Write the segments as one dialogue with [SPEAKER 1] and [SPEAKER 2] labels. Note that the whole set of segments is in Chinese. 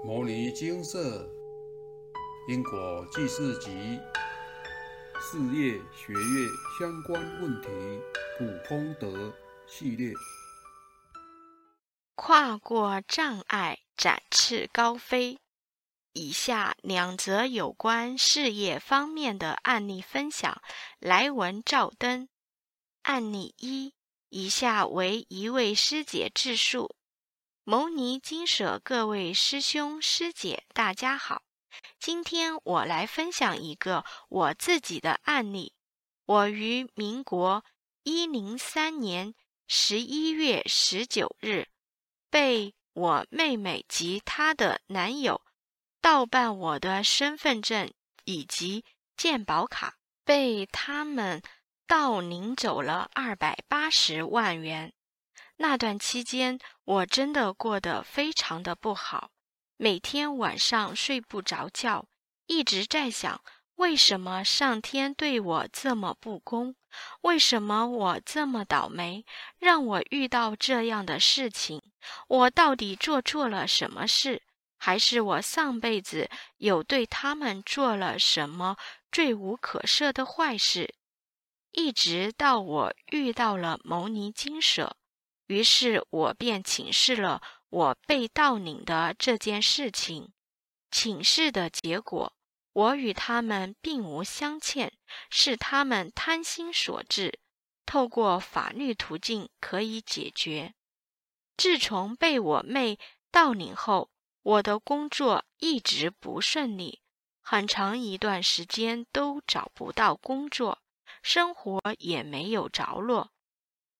[SPEAKER 1] 《摩尼金色因果记事集》事业学业相关问题普通德系列。
[SPEAKER 2] 跨过障碍，展翅高飞。以下两则有关事业方面的案例分享，来文照灯。案例一：以下为一位师姐自述。牟尼金舍各位师兄师姐，大家好。今天我来分享一个我自己的案例。我于民国一零三年十一月十九日，被我妹妹及她的男友盗办我的身份证以及健保卡，被他们盗领走了二百八十万元。那段期间，我真的过得非常的不好，每天晚上睡不着觉，一直在想，为什么上天对我这么不公？为什么我这么倒霉，让我遇到这样的事情？我到底做错了什么事？还是我上辈子有对他们做了什么罪无可赦的坏事？一直到我遇到了牟尼金舍。于是我便请示了我被盗领的这件事情。请示的结果，我与他们并无相欠，是他们贪心所致，透过法律途径可以解决。自从被我妹盗领后，我的工作一直不顺利，很长一段时间都找不到工作，生活也没有着落。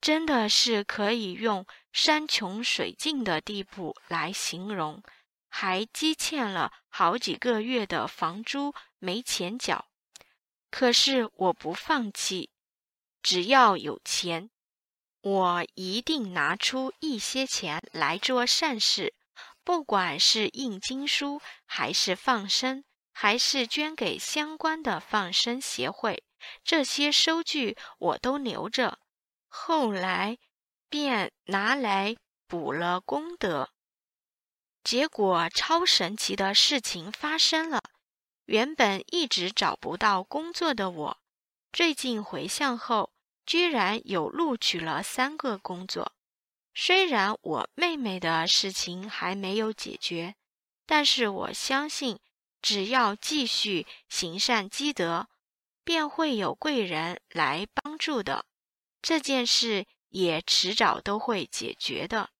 [SPEAKER 2] 真的是可以用山穷水尽的地步来形容，还积欠了好几个月的房租没钱缴。可是我不放弃，只要有钱，我一定拿出一些钱来做善事，不管是印经书，还是放生，还是捐给相关的放生协会，这些收据我都留着。后来便拿来补了功德，结果超神奇的事情发生了。原本一直找不到工作的我，最近回向后，居然有录取了三个工作。虽然我妹妹的事情还没有解决，但是我相信，只要继续行善积德，便会有贵人来帮助的。这件事也迟早都会解决的，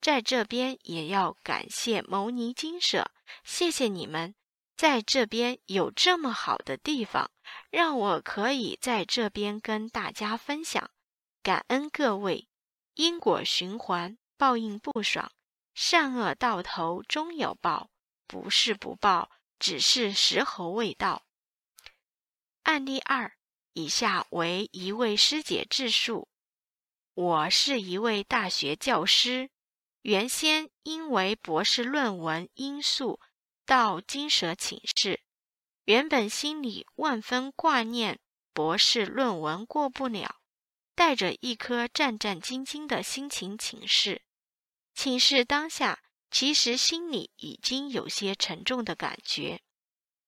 [SPEAKER 2] 在这边也要感谢牟尼金舍，谢谢你们，在这边有这么好的地方，让我可以在这边跟大家分享，感恩各位。因果循环，报应不爽，善恶到头终有报，不是不报，只是时候未到。案例二。以下为一位师姐自述：我是一位大学教师，原先因为博士论文因素到金蛇请示，原本心里万分挂念博士论文过不了，带着一颗战战兢兢的心情请示。请示当下，其实心里已经有些沉重的感觉。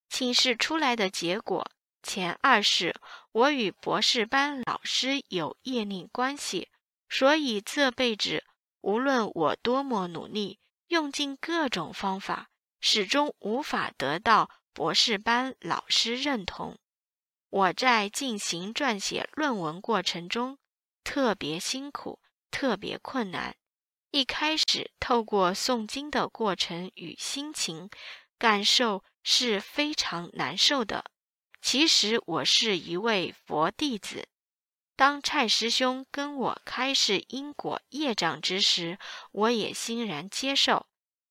[SPEAKER 2] 请示出来的结果。前二是，我与博士班老师有业力关系，所以这辈子无论我多么努力，用尽各种方法，始终无法得到博士班老师认同。我在进行撰写论文过程中，特别辛苦，特别困难。一开始透过诵经的过程与心情感受是非常难受的。其实我是一位佛弟子。当蔡师兄跟我开示因果业障之时，我也欣然接受，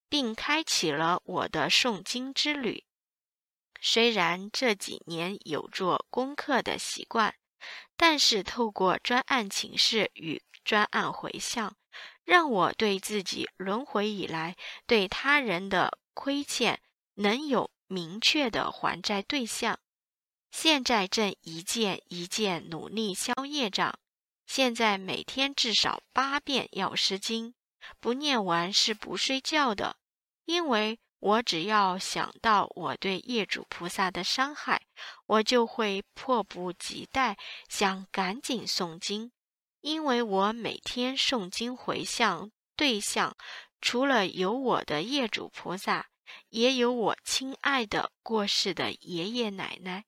[SPEAKER 2] 并开启了我的诵经之旅。虽然这几年有做功课的习惯，但是透过专案请示与专案回向，让我对自己轮回以来对他人的亏欠能有明确的还债对象。现在正一件一件努力消业障，现在每天至少八遍药师经，不念完是不睡觉的。因为我只要想到我对业主菩萨的伤害，我就会迫不及待想赶紧诵经，因为我每天诵经回向对象，除了有我的业主菩萨，也有我亲爱的过世的爷爷奶奶。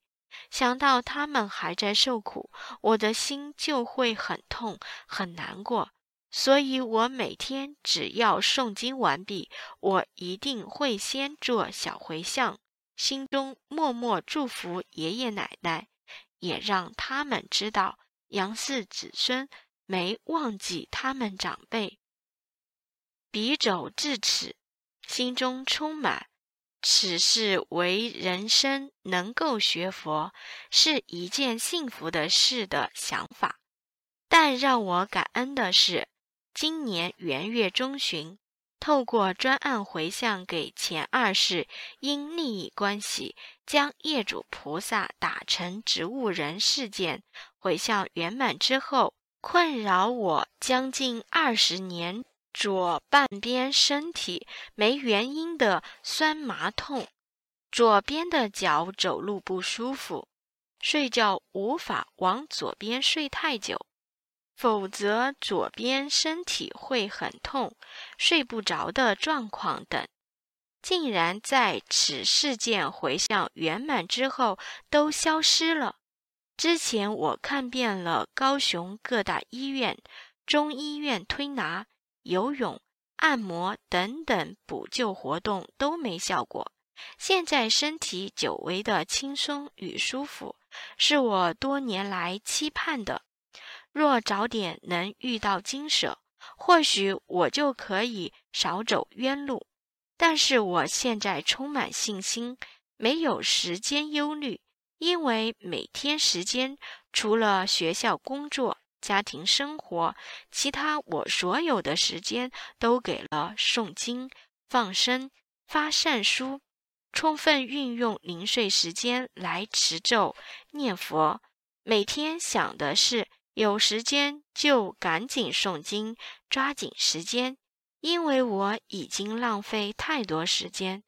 [SPEAKER 2] 想到他们还在受苦，我的心就会很痛很难过。所以，我每天只要诵经完毕，我一定会先做小回向，心中默默祝福爷爷奶奶，也让他们知道杨氏子孙没忘记他们长辈。笔走至此，心中充满此事为人生能够学佛是一件幸福的事的想法。但让我感恩的是。今年元月中旬，透过专案回向给前二世，因利益关系将业主菩萨打成植物人事件回向圆满之后，困扰我将近二十年，左半边身体没原因的酸麻痛，左边的脚走路不舒服，睡觉无法往左边睡太久。否则，左边身体会很痛、睡不着的状况等，竟然在此事件回向圆满之后都消失了。之前我看遍了高雄各大医院、中医院推拿、游泳、按摩等等补救活动都没效果，现在身体久违的轻松与舒服，是我多年来期盼的。若早点能遇到金舍，或许我就可以少走冤路。但是我现在充满信心，没有时间忧虑，因为每天时间除了学校工作、家庭生活，其他我所有的时间都给了诵经、放生、发善书，充分运用零碎时间来持咒、念佛。每天想的是。有时间就赶紧诵经，抓紧时间，因为我已经浪费太多时间。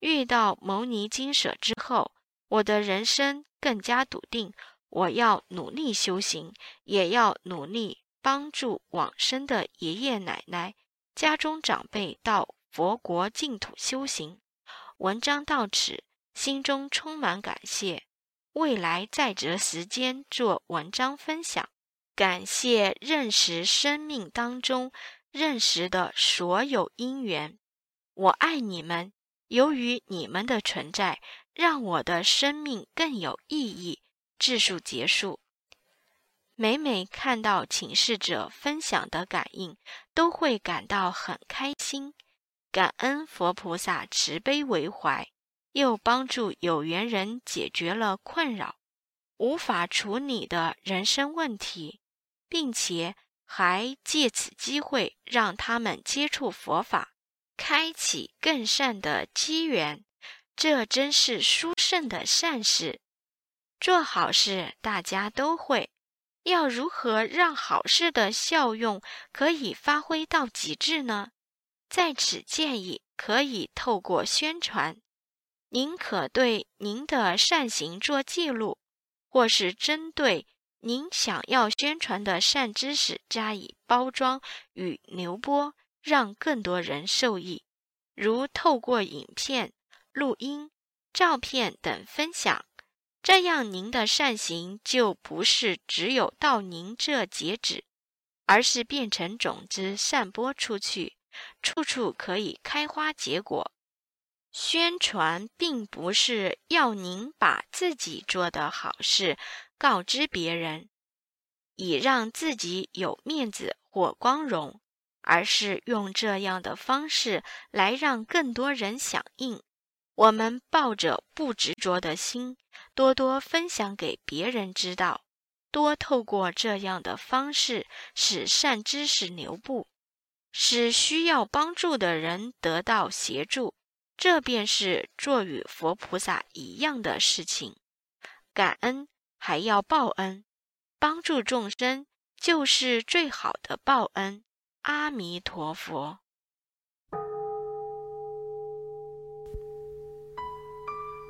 [SPEAKER 2] 遇到牟尼金舍之后，我的人生更加笃定，我要努力修行，也要努力帮助往生的爷爷奶奶、家中长辈到佛国净土修行。文章到此，心中充满感谢，未来再择时间做文章分享。感谢认识生命当中认识的所有因缘，我爱你们。由于你们的存在，让我的生命更有意义。自述结束。每每看到请示者分享的感应，都会感到很开心。感恩佛菩萨慈悲为怀，又帮助有缘人解决了困扰无法处理的人生问题。并且还借此机会让他们接触佛法，开启更善的机缘，这真是殊胜的善事。做好事大家都会，要如何让好事的效用可以发挥到极致呢？在此建议可以透过宣传，您可对您的善行做记录，或是针对。您想要宣传的善知识加以包装与流播，让更多人受益，如透过影片、录音、照片等分享，这样您的善行就不是只有到您这截止，而是变成种子散播出去，处处可以开花结果。宣传并不是要您把自己做的好事。告知别人，以让自己有面子或光荣，而是用这样的方式来让更多人响应。我们抱着不执着的心，多多分享给别人知道，多透过这样的方式使善知识流布，使需要帮助的人得到协助。这便是做与佛菩萨一样的事情。感恩。还要报恩，帮助众生就是最好的报恩。阿弥陀佛。